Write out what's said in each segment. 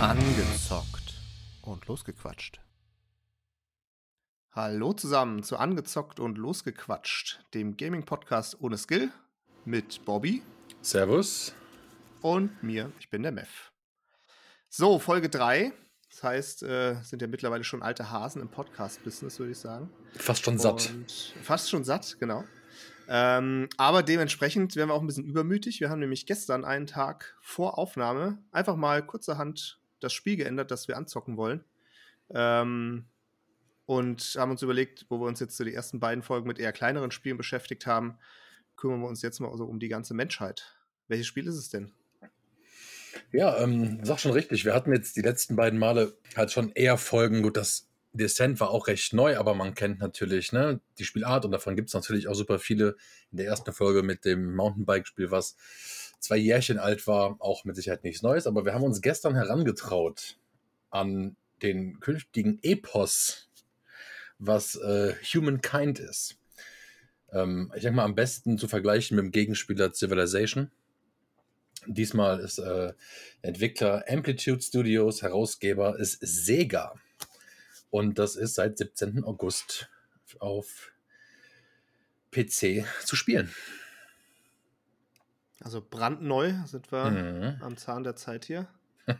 Angezockt und losgequatscht. Hallo zusammen zu Angezockt und losgequatscht, dem Gaming-Podcast ohne Skill mit Bobby. Servus. Und mir, ich bin der Mev. So, Folge 3. Das heißt, äh, sind ja mittlerweile schon alte Hasen im Podcast-Business, würde ich sagen. Fast schon satt. Und fast schon satt, genau. Ähm, aber dementsprechend werden wir auch ein bisschen übermütig. Wir haben nämlich gestern einen Tag vor Aufnahme einfach mal kurzerhand das Spiel geändert, das wir anzocken wollen. Ähm, und haben uns überlegt, wo wir uns jetzt so die ersten beiden Folgen mit eher kleineren Spielen beschäftigt haben, kümmern wir uns jetzt mal so um die ganze Menschheit. Welches Spiel ist es denn? Ja, ähm, sag schon richtig. Wir hatten jetzt die letzten beiden Male halt schon eher Folgen. Gut, das Descent war auch recht neu, aber man kennt natürlich ne, die Spielart und davon gibt es natürlich auch super viele. In der ersten Folge mit dem Mountainbike-Spiel, was zwei Jährchen alt war, auch mit Sicherheit nichts Neues. Aber wir haben uns gestern herangetraut an den künftigen Epos, was äh, Humankind ist. Ähm, ich denke mal, am besten zu vergleichen mit dem Gegenspieler Civilization. Diesmal ist äh, Entwickler Amplitude Studios, Herausgeber ist Sega. Und das ist seit 17. August auf PC zu spielen. Also brandneu sind wir mhm. am Zahn der Zeit hier.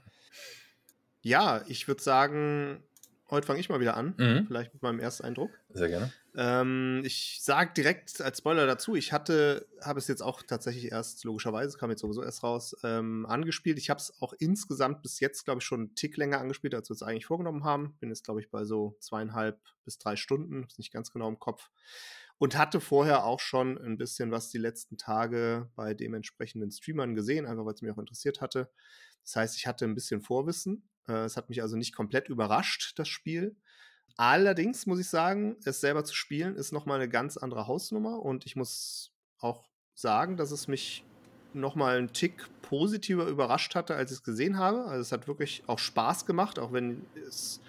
ja, ich würde sagen, heute fange ich mal wieder an. Mhm. Vielleicht mit meinem ersten Eindruck. Sehr gerne. Ähm, ich sage direkt als Spoiler dazu, ich hatte, habe es jetzt auch tatsächlich erst, logischerweise, kam jetzt sowieso erst raus, ähm, angespielt. Ich habe es auch insgesamt bis jetzt, glaube ich, schon einen Tick länger angespielt, als wir es eigentlich vorgenommen haben. Bin jetzt, glaube ich, bei so zweieinhalb bis drei Stunden, ist nicht ganz genau im Kopf. Und hatte vorher auch schon ein bisschen was die letzten Tage bei dementsprechenden Streamern gesehen, einfach weil es mich auch interessiert hatte. Das heißt, ich hatte ein bisschen Vorwissen. Äh, es hat mich also nicht komplett überrascht, das Spiel. Allerdings muss ich sagen, es selber zu spielen ist nochmal eine ganz andere Hausnummer und ich muss auch sagen, dass es mich nochmal einen Tick positiver überrascht hatte, als ich es gesehen habe. Also es hat wirklich auch Spaß gemacht, auch wenn es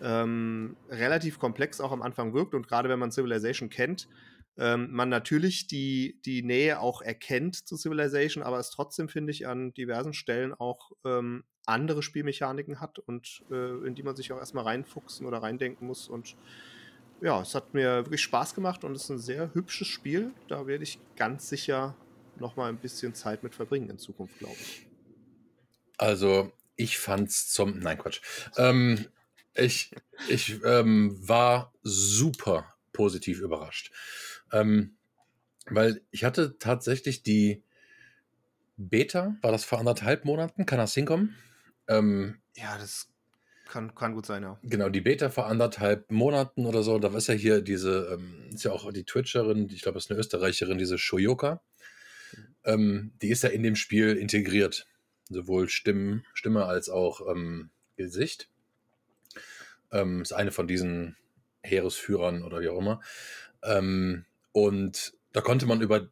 ähm, relativ komplex auch am Anfang wirkt und gerade wenn man Civilization kennt, ähm, man natürlich die, die Nähe auch erkennt zu Civilization, aber es trotzdem, finde ich, an diversen Stellen auch ähm, andere Spielmechaniken hat und äh, in die man sich auch erstmal reinfuchsen oder reindenken muss. Und ja, es hat mir wirklich Spaß gemacht und es ist ein sehr hübsches Spiel. Da werde ich ganz sicher noch mal ein bisschen Zeit mit verbringen in Zukunft, glaube ich. Also, ich fand's zum. Nein, Quatsch. Ähm, ich ich ähm, war super positiv überrascht. Ähm, weil ich hatte tatsächlich die Beta, war das vor anderthalb Monaten? Kann das hinkommen? Ähm, ja, das kann, kann gut sein, ja. Genau, die Beta vor anderthalb Monaten oder so, da ist ja hier diese, ähm, ist ja auch die Twitcherin, ich glaube, ist eine Österreicherin, diese Shoyoka. Ähm, die ist ja in dem Spiel integriert. Sowohl Stimme, Stimme als auch ähm, Gesicht. Ähm, ist eine von diesen Heeresführern oder wie auch immer. Ähm, und da konnte man über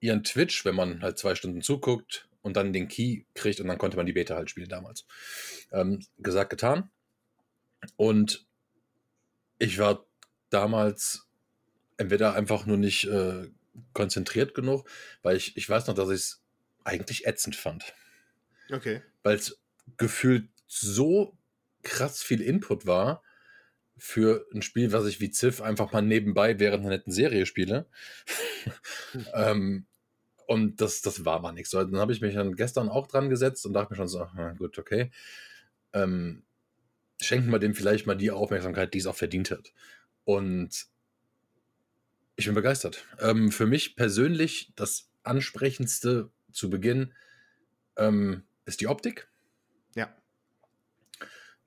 ihren Twitch, wenn man halt zwei Stunden zuguckt, und dann den Key kriegt und dann konnte man die Beta halt spielen damals. Ähm, gesagt, getan. Und ich war damals entweder einfach nur nicht äh, konzentriert genug, weil ich, ich weiß noch, dass ich es eigentlich ätzend fand. Okay. Weil es gefühlt so krass viel Input war für ein Spiel, was ich wie Ziff einfach mal nebenbei während einer netten Serie spiele. Hm. ähm, und das, das war mal nichts. So, dann habe ich mich dann gestern auch dran gesetzt und dachte mir schon so, na gut, okay. Ähm, schenken wir dem vielleicht mal die Aufmerksamkeit, die es auch verdient hat. Und ich bin begeistert. Ähm, für mich persönlich das ansprechendste zu Beginn ähm, ist die Optik.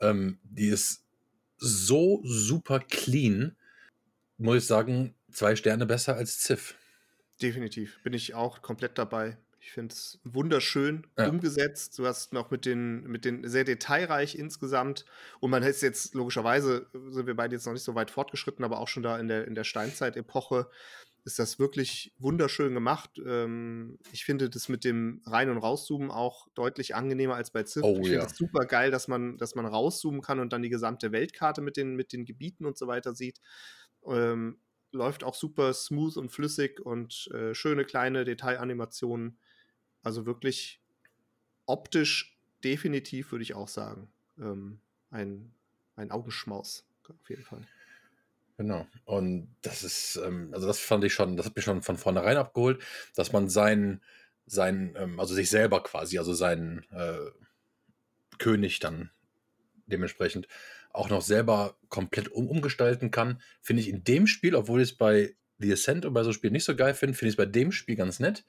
Ähm, die ist so super clean, muss ich sagen, zwei Sterne besser als Ziff. Definitiv. Bin ich auch komplett dabei. Ich finde es wunderschön ja. umgesetzt. Du hast noch mit den, mit den sehr detailreich insgesamt. Und man ist jetzt, logischerweise, sind wir beide jetzt noch nicht so weit fortgeschritten, aber auch schon da in der, in der Steinzeit-Epoche ist das wirklich wunderschön gemacht. Ähm, ich finde das mit dem Rein- und Rauszoomen auch deutlich angenehmer als bei Ziff. Oh, ich finde ja. es super geil, dass man, dass man rauszoomen kann und dann die gesamte Weltkarte mit den, mit den Gebieten und so weiter sieht. Ähm, läuft auch super smooth und flüssig und äh, schöne kleine Detailanimationen. Also wirklich optisch definitiv, würde ich auch sagen, ähm, ein, ein Augenschmaus. Auf jeden Fall. Genau. Und das ist, ähm, also das fand ich schon, das hat mich schon von vornherein abgeholt, dass man seinen, seinen, ähm, also sich selber quasi, also seinen äh, König dann dementsprechend auch noch selber komplett um, umgestalten kann, finde ich in dem Spiel, obwohl ich es bei The Ascent und bei so Spielen nicht so geil finde, finde ich es bei dem Spiel ganz nett,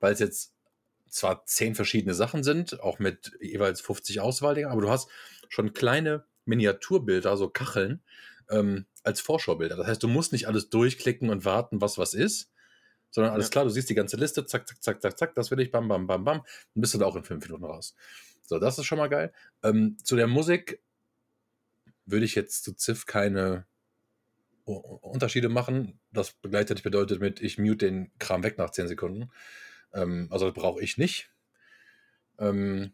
weil es jetzt zwar zehn verschiedene Sachen sind, auch mit jeweils 50 Auswahldinger, aber du hast schon kleine Miniaturbilder, so Kacheln, ähm, als Vorschaubilder. Das heißt, du musst nicht alles durchklicken und warten, was was ist, sondern alles ja. klar, du siehst die ganze Liste, zack, zack, zack, zack, zack, das will ich, bam, bam, bam, bam, dann bist du da auch in fünf Minuten raus. So, das ist schon mal geil. Ähm, zu der Musik würde ich jetzt zu Ziff keine Unterschiede machen. Das begleitet bedeutet mit, ich mute den Kram weg nach 10 Sekunden. Ähm, also brauche ich nicht. Ähm,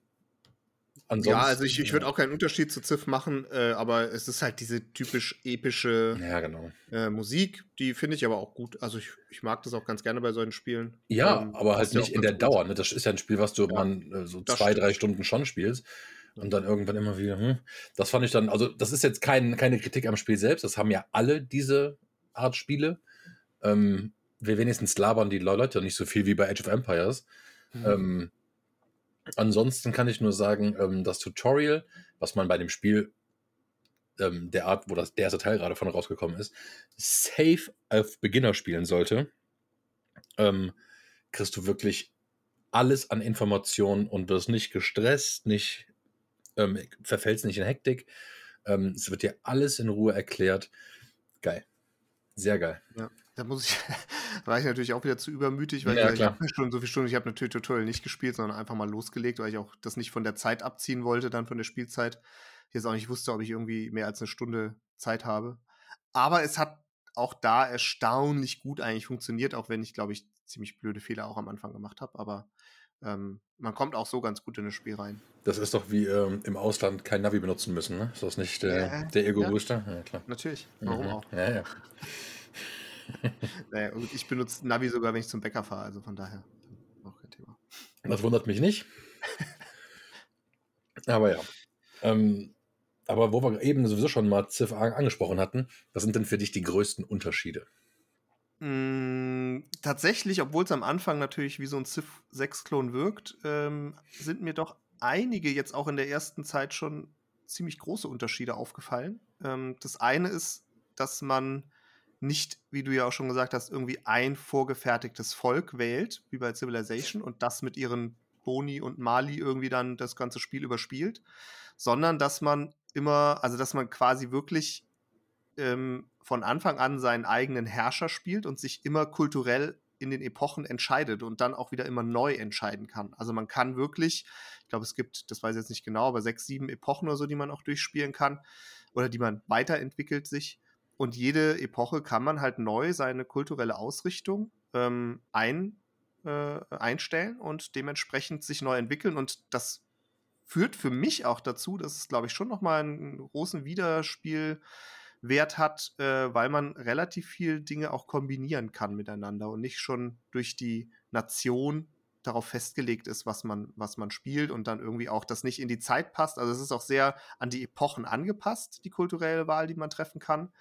ja, also ich, ich würde auch keinen Unterschied zu Ziff machen, äh, aber es ist halt diese typisch epische ja, genau. äh, Musik, die finde ich aber auch gut. Also ich, ich mag das auch ganz gerne bei solchen Spielen. Ja, ähm, aber halt nicht in der gut. Dauer. Ne? Das ist ja ein Spiel, was du ja, man äh, so zwei, stimmt. drei Stunden schon spielst. Und dann irgendwann immer wieder, hm. Das fand ich dann, also das ist jetzt kein, keine Kritik am Spiel selbst, das haben ja alle diese Art Spiele. Ähm, wir wenigstens labern die Leute nicht so viel wie bei Age of Empires. Mhm. Ähm, ansonsten kann ich nur sagen, ähm, das Tutorial, was man bei dem Spiel ähm, der Art, wo das, der erste Teil gerade von rausgekommen ist, safe auf Beginner spielen sollte, ähm, kriegst du wirklich alles an Informationen und wirst nicht gestresst, nicht ähm, verfällst nicht in Hektik. Ähm, es wird dir alles in Ruhe erklärt. Geil. Sehr geil. Ja, da muss ich, war ich natürlich auch wieder zu übermütig, weil ja, ich, habe schon so viele Stunden, ich habe natürlich Tutorial nicht gespielt, sondern einfach mal losgelegt, weil ich auch das nicht von der Zeit abziehen wollte, dann von der Spielzeit. Ich jetzt auch nicht wusste, ob ich irgendwie mehr als eine Stunde Zeit habe. Aber es hat auch da erstaunlich gut eigentlich funktioniert, auch wenn ich, glaube ich, ziemlich blöde Fehler auch am Anfang gemacht habe. Aber ähm, man kommt auch so ganz gut in das Spiel rein. Das ist doch wie ähm, im Ausland kein Navi benutzen müssen, ne? Ist das nicht der, äh, der Ego-Booster? Ja. ja. klar. Natürlich. Warum mhm. auch? Ja, ja. Naja, und ich benutze Navi sogar, wenn ich zum Bäcker fahre, also von daher auch kein Thema. Das wundert mich nicht. aber ja. Ähm, aber wo wir eben sowieso schon mal Ziff angesprochen hatten, was sind denn für dich die größten Unterschiede? Mm, tatsächlich, obwohl es am Anfang natürlich wie so ein Civ 6-Klon wirkt, ähm, sind mir doch einige jetzt auch in der ersten Zeit schon ziemlich große Unterschiede aufgefallen. Ähm, das eine ist, dass man nicht, wie du ja auch schon gesagt hast, irgendwie ein vorgefertigtes Volk wählt, wie bei Civilization, und das mit ihren Boni und Mali irgendwie dann das ganze Spiel überspielt, sondern dass man immer, also dass man quasi wirklich ähm, von Anfang an seinen eigenen Herrscher spielt und sich immer kulturell in den Epochen entscheidet und dann auch wieder immer neu entscheiden kann. Also man kann wirklich, ich glaube, es gibt, das weiß ich jetzt nicht genau, aber sechs, sieben Epochen oder so, die man auch durchspielen kann oder die man weiterentwickelt sich. Und jede Epoche kann man halt neu seine kulturelle Ausrichtung ähm, ein, äh, einstellen und dementsprechend sich neu entwickeln. Und das führt für mich auch dazu, dass es, glaube ich, schon nochmal einen großen Widerspiel Wert hat, äh, weil man relativ viel Dinge auch kombinieren kann miteinander und nicht schon durch die Nation darauf festgelegt ist, was man, was man spielt und dann irgendwie auch das nicht in die Zeit passt. Also es ist auch sehr an die Epochen angepasst, die kulturelle Wahl, die man treffen kann.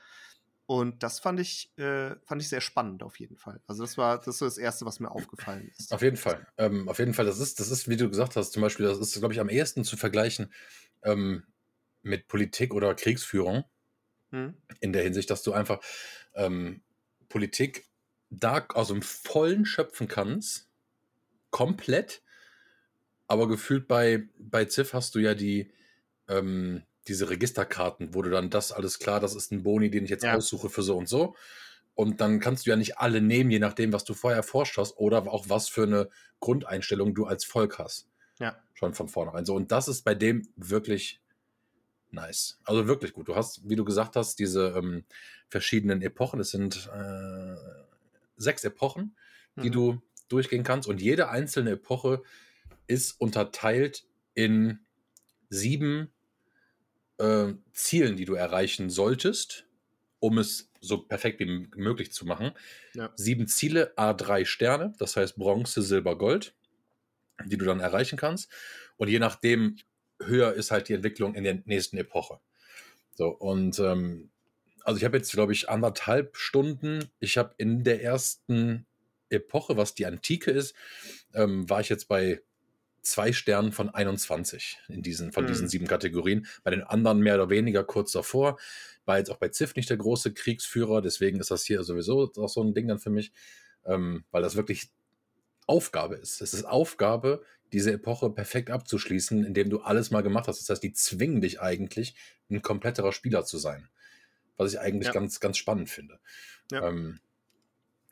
Und das fand ich, äh, fand ich sehr spannend auf jeden Fall. Also das war das, ist das Erste, was mir aufgefallen ist. Auf jeden Fall. Ähm, auf jeden Fall, das ist, das ist, wie du gesagt hast, zum Beispiel, das ist, glaube ich, am ehesten zu vergleichen ähm, mit Politik oder Kriegsführung. Hm. In der Hinsicht, dass du einfach ähm, Politik da aus dem Vollen schöpfen kannst, komplett, aber gefühlt bei, bei Ziff hast du ja die, ähm, diese Registerkarten, wo du dann das alles klar, das ist ein Boni, den ich jetzt ja. aussuche für so und so. Und dann kannst du ja nicht alle nehmen, je nachdem, was du vorher erforscht hast oder auch was für eine Grundeinstellung du als Volk hast. Ja. Schon von vornherein. So, und das ist bei dem wirklich nice. Also wirklich gut. Du hast, wie du gesagt hast, diese ähm, verschiedenen Epochen. Es sind äh, sechs Epochen, die mhm. du durchgehen kannst. Und jede einzelne Epoche ist unterteilt in sieben äh, Zielen, die du erreichen solltest, um es so perfekt wie möglich zu machen. Ja. Sieben Ziele, A3 Sterne, das heißt Bronze, Silber, Gold. die du dann erreichen kannst. Und je nachdem höher ist halt die Entwicklung in der nächsten Epoche. So, und ähm, also ich habe jetzt, glaube ich, anderthalb Stunden. Ich habe in der ersten Epoche, was die Antike ist, ähm, war ich jetzt bei zwei Sternen von 21 in diesen, von mhm. diesen sieben Kategorien. Bei den anderen mehr oder weniger kurz davor. War jetzt auch bei Ziff nicht der große Kriegsführer, deswegen ist das hier sowieso auch so ein Ding dann für mich, ähm, weil das wirklich Aufgabe ist. Es ist Aufgabe, diese Epoche perfekt abzuschließen, indem du alles mal gemacht hast. Das heißt, die zwingen dich eigentlich, ein kompletterer Spieler zu sein. Was ich eigentlich ja. ganz, ganz spannend finde. Ja. Ähm,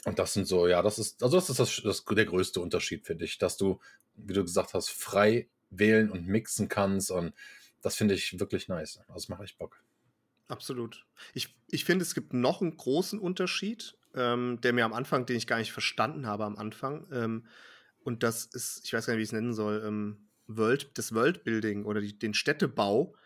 und das sind so, ja, das ist, also das ist das, das, der größte Unterschied, finde ich, dass du, wie du gesagt hast, frei wählen und mixen kannst. Und das finde ich wirklich nice. Das mache ich Bock. Absolut. Ich, ich finde, es gibt noch einen großen Unterschied, ähm, der mir am Anfang, den ich gar nicht verstanden habe am Anfang. Ähm, und das ist, ich weiß gar nicht, wie ich es nennen soll, ähm, World, das Worldbuilding oder die, den Städtebau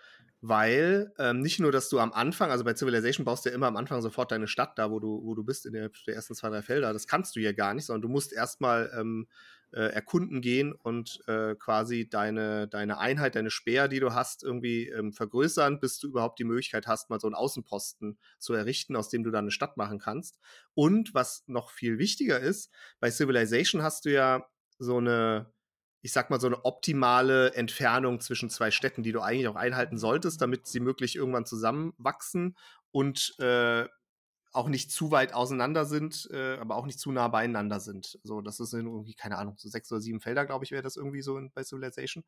weil ähm, nicht nur, dass du am Anfang, also bei Civilization baust du ja immer am Anfang sofort deine Stadt da, wo du, wo du bist, in der, der ersten zwei, drei Felder. Das kannst du ja gar nicht, sondern du musst erstmal ähm, äh, erkunden gehen und äh, quasi deine, deine Einheit, deine Speer, die du hast, irgendwie ähm, vergrößern, bis du überhaupt die Möglichkeit hast, mal so einen Außenposten zu errichten, aus dem du dann eine Stadt machen kannst. Und was noch viel wichtiger ist, bei Civilization hast du ja so eine ich sag mal, so eine optimale Entfernung zwischen zwei Städten, die du eigentlich auch einhalten solltest, damit sie möglich irgendwann zusammenwachsen und äh, auch nicht zu weit auseinander sind, äh, aber auch nicht zu nah beieinander sind. So, das ist irgendwie, keine Ahnung, so sechs oder sieben Felder, glaube ich, wäre das irgendwie so in, bei Civilization.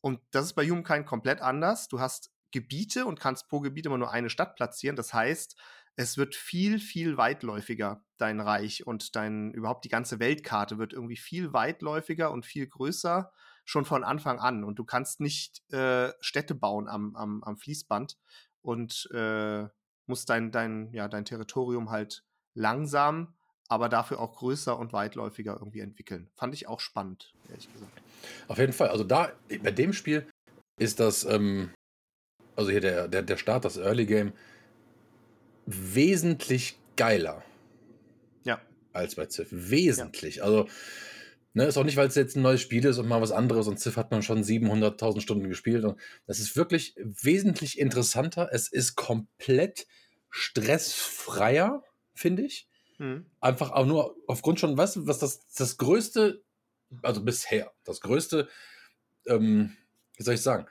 Und das ist bei Humankind komplett anders. Du hast Gebiete und kannst pro Gebiet immer nur eine Stadt platzieren. Das heißt, es wird viel, viel weitläufiger, dein Reich und dein, überhaupt die ganze Weltkarte wird irgendwie viel weitläufiger und viel größer schon von Anfang an. Und du kannst nicht äh, Städte bauen am, am, am Fließband und äh, musst dein, dein, ja, dein Territorium halt langsam, aber dafür auch größer und weitläufiger irgendwie entwickeln. Fand ich auch spannend, ehrlich gesagt. Auf jeden Fall. Also da, bei dem Spiel ist das, ähm, also hier der, der, der Start, das Early Game, wesentlich geiler. Ja. Als bei Ziff. Wesentlich. Ja. Also, ne, ist auch nicht, weil es jetzt ein neues Spiel ist und mal was anderes und Ziff hat man schon 700.000 Stunden gespielt. Und das ist wirklich wesentlich interessanter. Es ist komplett stressfreier, finde ich. Mhm. Einfach auch nur aufgrund schon, weißt du, was das, das größte, also bisher, das größte, ähm, wie soll ich sagen,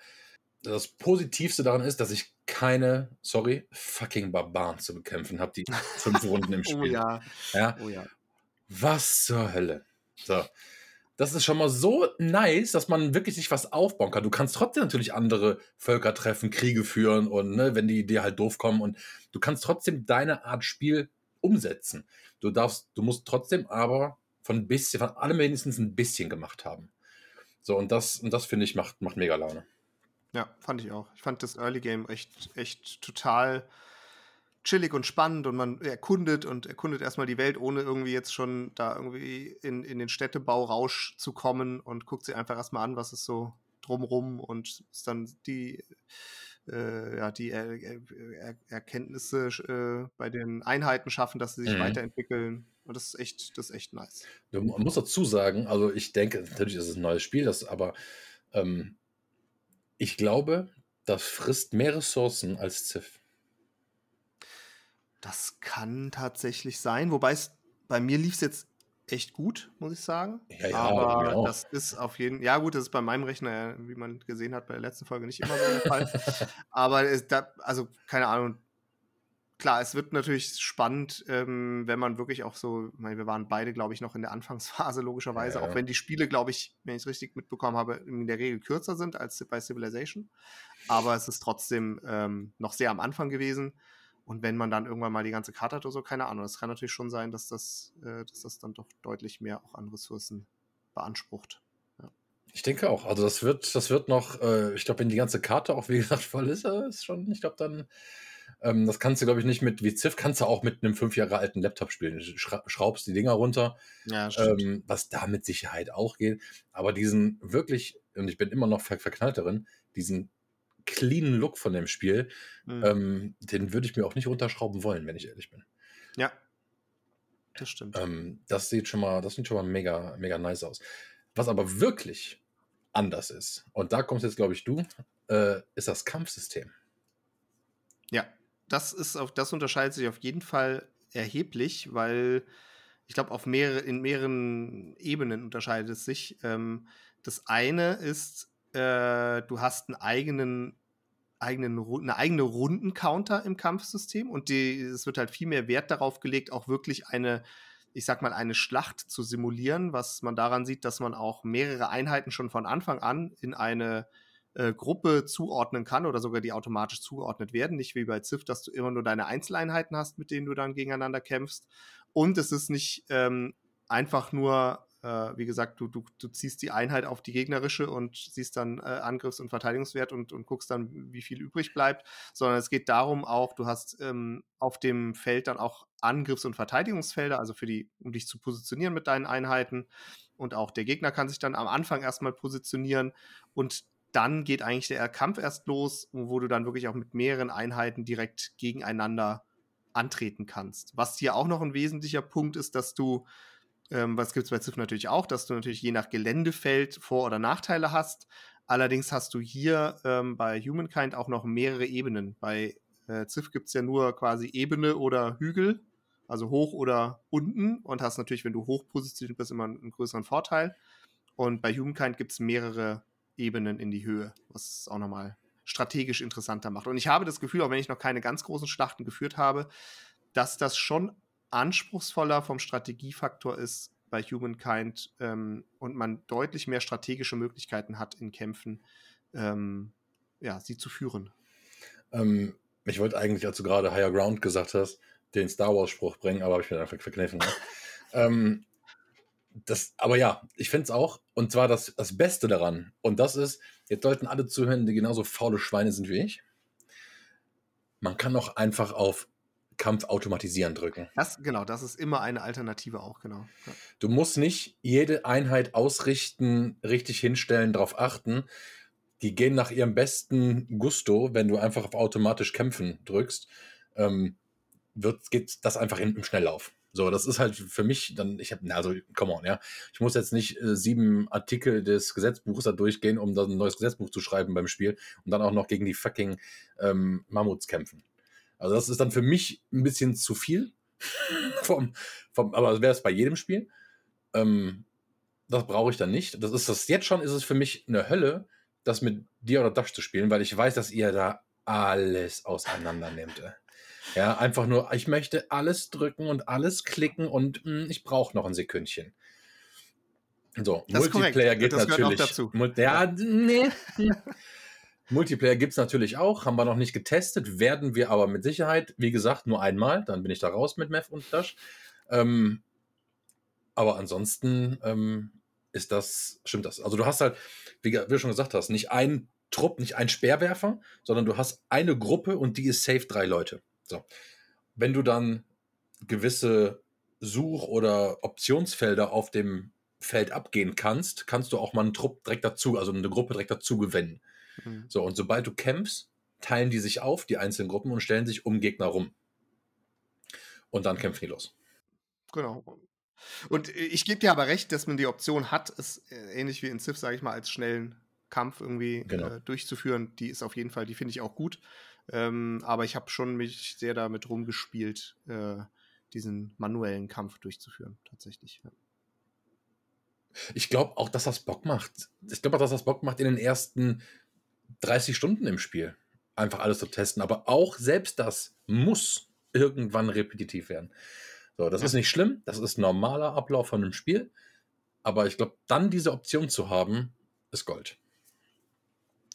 das Positivste daran ist, dass ich keine, sorry, fucking Barbaren zu bekämpfen habe, die fünf Runden im Spiel. Oh ja. ja. Oh ja. Was zur Hölle? So. Das ist schon mal so nice, dass man wirklich sich was aufbauen kann. Du kannst trotzdem natürlich andere Völker treffen, Kriege führen und ne, wenn die dir halt doof kommen und du kannst trotzdem deine Art Spiel umsetzen. Du darfst, du musst trotzdem aber von bisschen, von allem wenigstens ein bisschen gemacht haben. So, und das, und das finde ich macht, macht mega Laune. Ja, fand ich auch. Ich fand das Early Game echt, echt total chillig und spannend und man erkundet und erkundet erstmal die Welt, ohne irgendwie jetzt schon da irgendwie in, in den Städtebaurausch zu kommen und guckt sie einfach erstmal an, was ist so drumrum und ist dann die, äh, ja, die er er Erkenntnisse äh, bei den Einheiten schaffen, dass sie sich mhm. weiterentwickeln. Und das ist echt, das ist echt nice. Man muss dazu sagen, also ich denke, natürlich ist es ein neues Spiel, das aber ähm, ich glaube, das frisst mehr Ressourcen als Ziff. Das kann tatsächlich sein, wobei es bei mir lief es jetzt echt gut, muss ich sagen. Ja, ja, aber das ist auf jeden Fall, ja gut, das ist bei meinem Rechner, wie man gesehen hat, bei der letzten Folge nicht immer so der Fall. aber da, also keine Ahnung, klar, es wird natürlich spannend, ähm, wenn man wirklich auch so, ich meine, wir waren beide, glaube ich, noch in der Anfangsphase, logischerweise, ja. auch wenn die Spiele, glaube ich, wenn ich es richtig mitbekommen habe, in der Regel kürzer sind als bei Civilization. Aber es ist trotzdem ähm, noch sehr am Anfang gewesen. Und wenn man dann irgendwann mal die ganze Karte hat oder so, keine Ahnung, es kann natürlich schon sein, dass das, äh, dass das dann doch deutlich mehr auch an Ressourcen beansprucht. Ich denke auch. Also das wird, das wird noch, äh, ich glaube, wenn die ganze Karte auch, wie gesagt, voll ist, äh, ist schon, ich glaube, dann ähm, das kannst du, glaube ich, nicht mit, wie Ziff kannst du auch mit einem fünf Jahre alten Laptop spielen. Du schraubst die Dinger runter, ja, ähm, was da mit Sicherheit auch geht. Aber diesen wirklich, und ich bin immer noch ver verknallt darin, diesen cleanen Look von dem Spiel, mhm. ähm, den würde ich mir auch nicht runterschrauben wollen, wenn ich ehrlich bin. Ja. Das stimmt. Ähm, das sieht schon mal, das sieht schon mal mega, mega nice aus. Was aber wirklich anders ist, und da kommst jetzt, glaube ich, du, äh, ist das Kampfsystem. Ja, das ist auf, das unterscheidet sich auf jeden Fall erheblich, weil ich glaube, auf mehrere, in mehreren Ebenen unterscheidet es sich. Ähm, das eine ist, äh, du hast einen eigenen, eigenen, eine eigene Rundencounter im Kampfsystem und die, es wird halt viel mehr Wert darauf gelegt, auch wirklich eine, ich sag mal, eine Schlacht zu simulieren, was man daran sieht, dass man auch mehrere Einheiten schon von Anfang an in eine äh, Gruppe zuordnen kann oder sogar die automatisch zugeordnet werden. Nicht wie bei Ziff, dass du immer nur deine Einzeleinheiten hast, mit denen du dann gegeneinander kämpfst. Und es ist nicht ähm, einfach nur, äh, wie gesagt, du, du, du ziehst die Einheit auf die gegnerische und siehst dann äh, Angriffs- und Verteidigungswert und, und guckst dann, wie viel übrig bleibt, sondern es geht darum auch, du hast ähm, auf dem Feld dann auch Angriffs- und Verteidigungsfelder, also für die, um dich zu positionieren mit deinen Einheiten. Und auch der Gegner kann sich dann am Anfang erstmal positionieren und dann geht eigentlich der Kampf erst los, wo du dann wirklich auch mit mehreren Einheiten direkt gegeneinander antreten kannst. Was hier auch noch ein wesentlicher Punkt ist, dass du, ähm, was gibt es bei Ziff natürlich auch, dass du natürlich je nach Geländefeld Vor- oder Nachteile hast. Allerdings hast du hier ähm, bei Humankind auch noch mehrere Ebenen. Bei äh, Ziff gibt es ja nur quasi Ebene oder Hügel, also hoch oder unten und hast natürlich, wenn du hoch positioniert bist, immer einen, größeren Vorteil. Und bei Humankind gibt es mehrere Ebenen in die Höhe, was auch nochmal strategisch interessanter macht. Und ich habe das Gefühl, auch wenn ich noch keine ganz großen Schlachten geführt habe, dass das schon anspruchsvoller vom Strategiefaktor ist bei Humankind ähm, und man deutlich mehr strategische Möglichkeiten hat in Kämpfen, ähm, ja, sie zu führen. Ähm, ich wollte eigentlich, als du gerade Higher Ground gesagt hast, den Star Wars-Spruch bringen, aber habe ich mir einfach verkniffen. Ne? ähm, das, aber ja, ich finde es auch, und zwar das, das Beste daran. Und das ist, jetzt sollten alle zuhören, die genauso faule Schweine sind wie ich. Man kann auch einfach auf Kampf automatisieren drücken. Das, genau, das ist immer eine Alternative auch, genau. Ja. Du musst nicht jede Einheit ausrichten, richtig hinstellen, darauf achten. Die gehen nach ihrem besten Gusto, wenn du einfach auf automatisch kämpfen drückst, ähm, wird, geht das einfach in, im Schnelllauf. So, das ist halt für mich dann, ich habe, also, come on, ja. Ich muss jetzt nicht äh, sieben Artikel des Gesetzbuches da durchgehen, um dann ein neues Gesetzbuch zu schreiben beim Spiel und dann auch noch gegen die fucking ähm, Mammuts kämpfen. Also, das ist dann für mich ein bisschen zu viel. vom, vom, aber das wäre es bei jedem Spiel. Ähm, das brauche ich dann nicht. Das ist das jetzt schon, ist es für mich eine Hölle, das mit dir oder Dash zu spielen, weil ich weiß, dass ihr da alles auseinander nehmt. Äh. Ja, einfach nur, ich möchte alles drücken und alles klicken und mh, hm, ich brauche noch ein Sekündchen. So, das Multiplayer geht das natürlich. dazu. ja, nee. Multiplayer gibt es natürlich auch, haben wir noch nicht getestet, werden wir aber mit Sicherheit, wie gesagt, nur einmal, dann bin ich da raus mit Mev und Dash. Ähm, aber ansonsten ähm, ist das, stimmt das. Also du hast halt, wie, wie du schon gesagt hast, nicht einen Trupp, nicht einen Speerwerfer, sondern du hast eine Gruppe und die ist safe drei Leute. So. Wenn du dann gewisse Such- oder Optionsfelder auf dem Feld abgehen kannst, kannst du auch mal einen Trupp direkt dazu, also eine Gruppe direkt dazu gewinnen. Mhm. So, und sobald du kämpfst, teilen die sich auf, die einzelnen Gruppen, und stellen sich um Gegner rum. Und dann kämpfen die los. Genau. Und ich gebe dir aber recht, dass man die Option hat, es äh, ähnlich wie in Civ, sage ich mal, als schnellen Kampf irgendwie genau. äh, durchzuführen. Die ist auf jeden Fall, die finde ich auch gut. Ähm, aber ich habe schon mich sehr damit rumgespielt, äh, diesen manuellen Kampf durchzuführen, tatsächlich. Ja. Ich glaube auch, dass das Bock macht. Ich glaube auch, dass das Bock macht in den ersten 30 Stunden im Spiel. Einfach alles zu testen. Aber auch selbst das muss irgendwann repetitiv werden. So, das ja. ist nicht schlimm. Das ist normaler Ablauf von einem Spiel. Aber ich glaube, dann diese Option zu haben, ist Gold.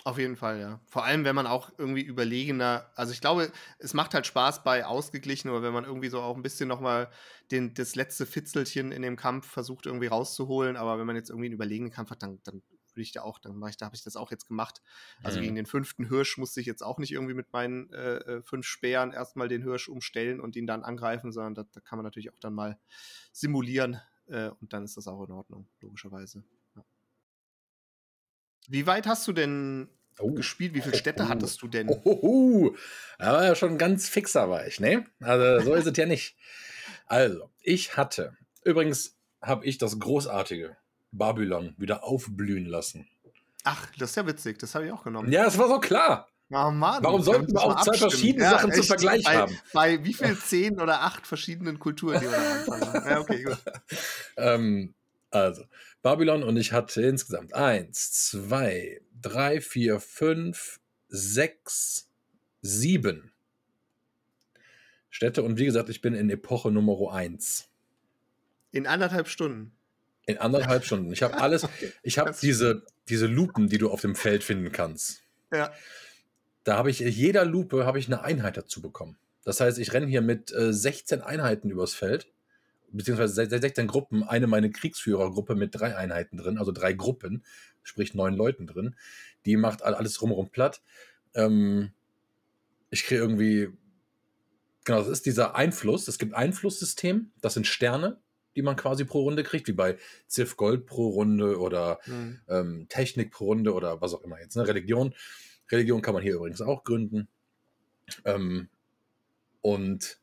Auf jeden Fall, ja. Vor allem, wenn man auch irgendwie überlegener, also ich glaube, es macht halt Spaß bei ausgeglichen oder wenn man irgendwie so auch ein bisschen nochmal das letzte Fitzelchen in dem Kampf versucht irgendwie rauszuholen, aber wenn man jetzt irgendwie einen überlegenen Kampf hat, dann, dann würde ich da auch, dann mache ich, da habe ich das auch jetzt gemacht. Also mhm. gegen den fünften Hirsch musste ich jetzt auch nicht irgendwie mit meinen äh, äh, fünf Speeren erstmal den Hirsch umstellen und ihn dann angreifen, sondern da, da kann man natürlich auch dann mal simulieren äh, und dann ist das auch in Ordnung, logischerweise. Wie weit hast du denn oh. gespielt? Wie viele Städte oh. hattest du denn? Oh, war ja schon ganz fixer war ich, ne? Also so ist es ja nicht. Also, ich hatte, übrigens habe ich das großartige, Babylon wieder aufblühen lassen. Ach, das ist ja witzig. Das habe ich auch genommen. Ja, es war so klar. Oh Mann, Warum sollten wir auch zwei verschiedene ja, Sachen echt, zum Vergleich bei, haben? Bei wie viel zehn oder acht verschiedenen Kulturen, die wir da anfangen? Ja, okay, gut. ähm, also, Babylon und ich hatte insgesamt eins, zwei, drei, vier, fünf, sechs, sieben Städte. Und wie gesagt, ich bin in Epoche Nummer eins. In anderthalb Stunden. In anderthalb Stunden. Ich habe alles, ich habe diese, diese Lupen, die du auf dem Feld finden kannst. Ja. Da habe ich, jeder Lupe habe ich eine Einheit dazu bekommen. Das heißt, ich renne hier mit äh, 16 Einheiten übers Feld, beziehungsweise 16 Gruppen, eine meine Kriegsführergruppe mit drei Einheiten drin, also drei Gruppen, sprich neun Leuten drin. Die macht alles drumherum platt. Ähm, ich kriege irgendwie, genau, das ist dieser Einfluss. Es gibt Einflusssystem, das sind Sterne, die man quasi pro Runde kriegt, wie bei Civ Gold pro Runde oder mhm. ähm, Technik pro Runde oder was auch immer jetzt, ne? Religion. Religion kann man hier übrigens auch gründen. Ähm, und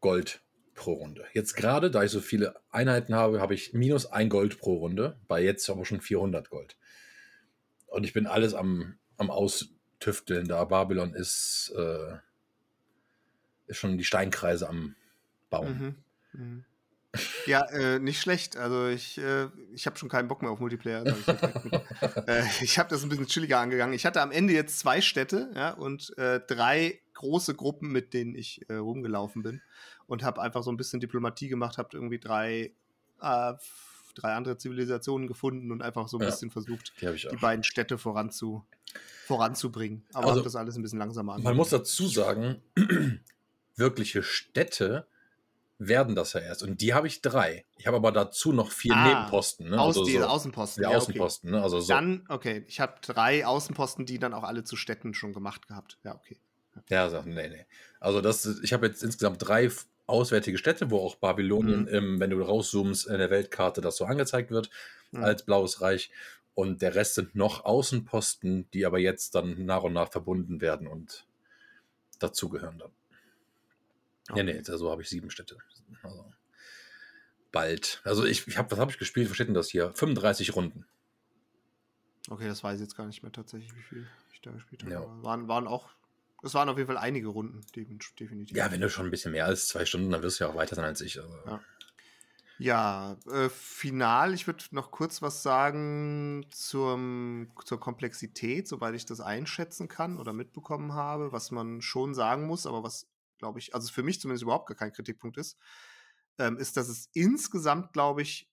Gold pro Runde. Jetzt gerade, da ich so viele Einheiten habe, habe ich minus ein Gold pro Runde, bei jetzt aber schon 400 Gold. Und ich bin alles am, am Austüfteln da. Babylon ist, äh, ist schon die Steinkreise am Bauen. Mhm. Mhm. Ja, äh, nicht schlecht. Also ich, äh, ich habe schon keinen Bock mehr auf Multiplayer. ich äh, ich habe das ein bisschen chilliger angegangen. Ich hatte am Ende jetzt zwei Städte ja, und äh, drei große Gruppen, mit denen ich äh, rumgelaufen bin und habe einfach so ein bisschen Diplomatie gemacht, habe irgendwie drei, äh, drei andere Zivilisationen gefunden und einfach so ein ja, bisschen versucht, die, die, beiden Städte voranzu, voranzubringen. Aber also, das alles ein bisschen langsamer an. Man muss dazu sagen, wirkliche Städte werden das ja erst. Und die habe ich drei. Ich habe aber dazu noch vier ah, Nebenposten. Ne? Aus, also die so, Außenposten. Die ja, Außenposten, okay. ne? Also so. Dann, okay, ich habe drei Außenposten, die dann auch alle zu Städten schon gemacht gehabt. Ja, okay. Ja, so, nee, nee. Also das, ich habe jetzt insgesamt drei auswärtige Städte, wo auch Babylonien, mhm. im, wenn du rauszoomst in der Weltkarte, das so angezeigt wird mhm. als blaues Reich. Und der Rest sind noch Außenposten, die aber jetzt dann nach und nach verbunden werden und dazugehören dann. Okay. Nee, nee, also habe ich sieben Städte. Also bald. Also ich, ich habe, was habe ich gespielt? Was steht denn das hier? 35 Runden. Okay, das weiß ich jetzt gar nicht mehr tatsächlich, wie viel ich da gespielt habe. Ja. Waren, waren auch, es waren auf jeden Fall einige Runden, definitiv. Ja, wenn du schon ein bisschen mehr als zwei Stunden, dann wirst du ja auch weiter sein als ich. Also. Ja. Ja, äh, final, ich würde noch kurz was sagen zum, zur Komplexität, soweit ich das einschätzen kann oder mitbekommen habe, was man schon sagen muss, aber was glaube ich, also für mich zumindest überhaupt gar kein Kritikpunkt ist, ähm, ist, dass es insgesamt, glaube ich,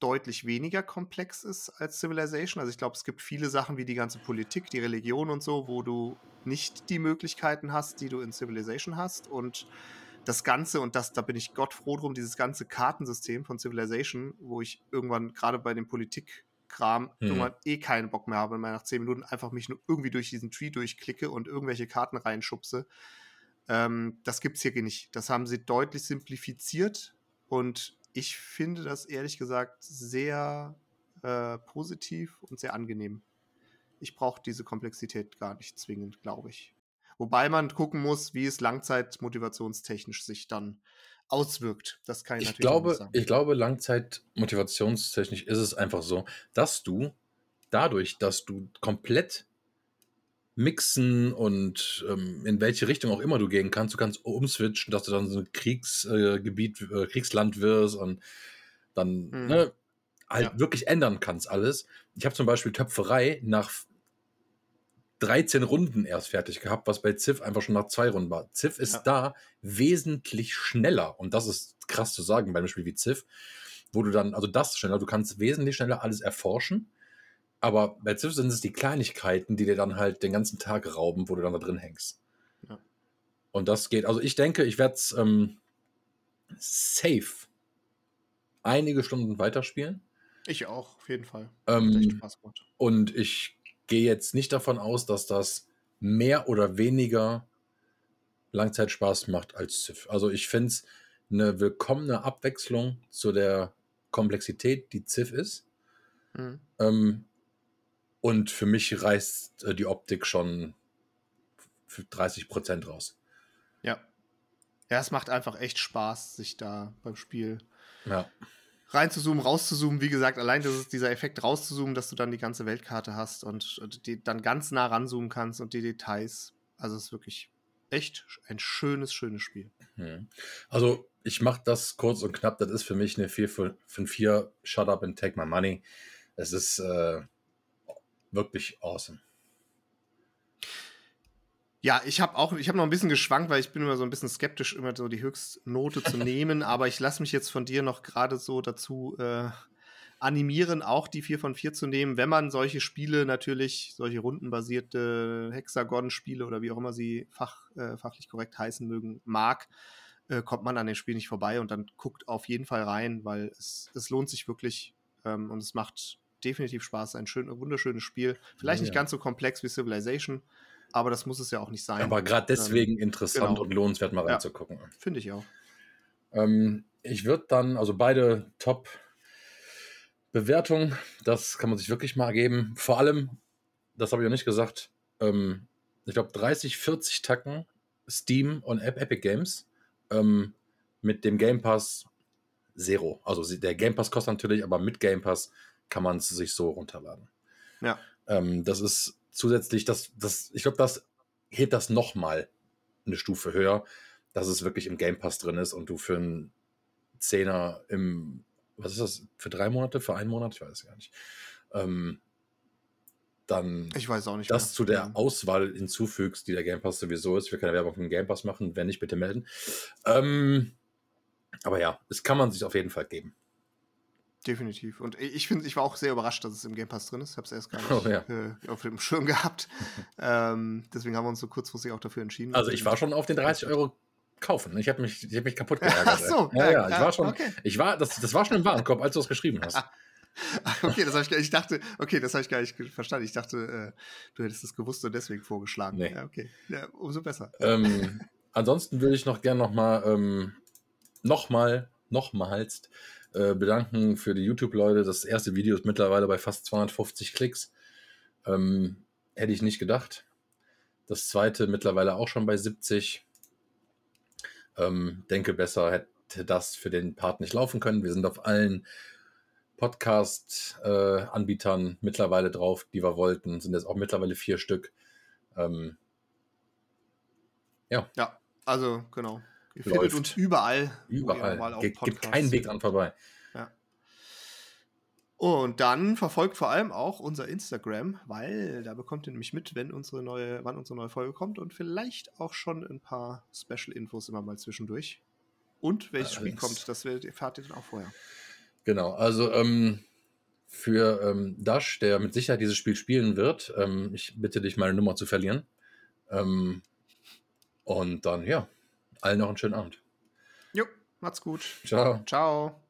deutlich weniger komplex ist als Civilization. Also ich glaube, es gibt viele Sachen wie die ganze Politik, die Religion und so, wo du nicht die Möglichkeiten hast, die du in Civilization hast. Und das Ganze, und das, da bin ich Gott froh drum, dieses ganze Kartensystem von Civilization, wo ich irgendwann gerade bei dem Politikkram mhm. irgendwann eh keinen Bock mehr habe, wenn man nach zehn Minuten einfach mich nur irgendwie durch diesen Tree durchklicke und irgendwelche Karten reinschubse. Ähm, das gibt es hier nicht. Das haben sie deutlich simplifiziert und ich finde das ehrlich gesagt sehr äh, positiv und sehr angenehm. Ich brauche diese Komplexität gar nicht zwingend, glaube ich. Wobei man gucken muss, wie es langzeitmotivationstechnisch sich dann auswirkt. Das kann ich, ich natürlich glaube, nicht sagen. Ich glaube, langzeitmotivationstechnisch ist es einfach so, dass du dadurch, dass du komplett mixen und ähm, in welche Richtung auch immer du gehen kannst. Du kannst umswitchen, dass du dann so ein Kriegsgebiet, äh, Kriegsland wirst und dann mhm. ne, halt ja. wirklich ändern kannst alles. Ich habe zum Beispiel Töpferei nach 13 Runden erst fertig gehabt, was bei Ziff einfach schon nach zwei Runden war. Ziff ist ja. da wesentlich schneller und das ist krass zu sagen bei einem Spiel wie Ziff, wo du dann, also das schneller, du kannst wesentlich schneller alles erforschen aber bei Ziff sind es die Kleinigkeiten, die dir dann halt den ganzen Tag rauben, wo du dann da drin hängst. Ja. Und das geht, also ich denke, ich werde es ähm, safe einige Stunden weiterspielen. Ich auch, auf jeden Fall. Ähm, und ich gehe jetzt nicht davon aus, dass das mehr oder weniger Langzeitspaß macht als Ziff. Also ich finde es eine willkommene Abwechslung zu der Komplexität, die Ziff ist. Mhm. Ähm, und für mich reißt äh, die Optik schon für 30 Prozent raus. Ja. Ja, es macht einfach echt Spaß, sich da beim Spiel ja. reinzuzoomen, rauszuzoomen. Wie gesagt, allein das ist dieser Effekt rauszuzoomen, dass du dann die ganze Weltkarte hast und, und die dann ganz nah ranzoomen kannst und die Details. Also es ist wirklich echt ein schönes, schönes Spiel. Hm. Also ich mache das kurz und knapp. Das ist für mich eine 4 von 4 Shut Up and Take My Money. Es ist äh, wirklich awesome. Ja, ich habe auch, ich habe noch ein bisschen geschwankt, weil ich bin immer so ein bisschen skeptisch, immer so die Höchstnote zu nehmen, aber ich lasse mich jetzt von dir noch gerade so dazu äh, animieren, auch die 4 von 4 zu nehmen, wenn man solche Spiele natürlich, solche rundenbasierte Hexagon-Spiele oder wie auch immer sie fach, äh, fachlich korrekt heißen mögen, mag, äh, kommt man an dem Spiel nicht vorbei und dann guckt auf jeden Fall rein, weil es, es lohnt sich wirklich ähm, und es macht definitiv Spaß. Ein schön, wunderschönes Spiel. Vielleicht ja, nicht ganz so komplex wie Civilization, aber das muss es ja auch nicht sein. Aber gerade deswegen ähm, interessant genau. und lohnenswert mal reinzugucken. Ja, Finde ich auch. Ähm, ich würde dann, also beide Top Bewertungen, das kann man sich wirklich mal geben. Vor allem, das habe ich noch nicht gesagt, ähm, ich glaube 30, 40 Tacken Steam und App Epic Games ähm, mit dem Game Pass Zero. Also der Game Pass kostet natürlich, aber mit Game Pass kann man es sich so runterladen. Ja. Ähm, das ist zusätzlich, das, das, ich glaube, das hebt das nochmal eine Stufe höher, dass es wirklich im Game Pass drin ist und du für einen Zehner im, was ist das, für drei Monate, für einen Monat, ich weiß es gar nicht, ähm, dann ich weiß auch nicht das mehr. zu der Auswahl hinzufügst, die der Game Pass sowieso ist. Will keine Werbung für den Game Pass machen, wenn nicht, bitte melden. Ähm, aber ja, es kann man sich auf jeden Fall geben. Definitiv. Und ich finde, ich war auch sehr überrascht, dass es im Game Pass drin ist. Ich habe es erst gar nicht oh, ja. äh, auf dem Schirm gehabt. ähm, deswegen haben wir uns so kurzfristig auch dafür entschieden. Also ich war schon auf den 30 Euro kaufen. Ich habe mich, hab mich kaputt geärgert. Ach so, ja, ja, ich war schon, okay. ich war, das, das war schon im Warenkorb, als du es geschrieben hast. okay, das habe ich, ich dachte, okay, das habe ich gar nicht verstanden. Ich dachte, äh, du hättest es gewusst und deswegen vorgeschlagen. Nee. Ja, okay, ja, umso besser. Ähm, ansonsten würde ich noch gerne noch mal, ähm, noch mal, nochmals äh, bedanken für die YouTube-Leute. Das erste Video ist mittlerweile bei fast 250 Klicks. Ähm, hätte ich nicht gedacht. Das zweite mittlerweile auch schon bei 70. Ähm, denke, besser hätte das für den Part nicht laufen können. Wir sind auf allen Podcast-Anbietern äh, mittlerweile drauf, die wir wollten. Sind jetzt auch mittlerweile vier Stück. Ähm, ja. Ja, also genau. Ihr Läuft. findet uns überall. Überall. Ge gibt keinen Weg dran vorbei. Ja. Und dann verfolgt vor allem auch unser Instagram, weil da bekommt ihr nämlich mit, wenn unsere neue, wann unsere neue Folge kommt und vielleicht auch schon ein paar Special-Infos immer mal zwischendurch. Und welches Spiel kommt, das erfahrt ihr dann auch vorher. Genau, also ähm, für ähm, Dash, der mit Sicherheit dieses Spiel spielen wird, ähm, ich bitte dich, meine Nummer zu verlieren. Ähm, und dann, ja, allen noch einen schönen Abend. Jo, macht's gut. Ciao. Ciao.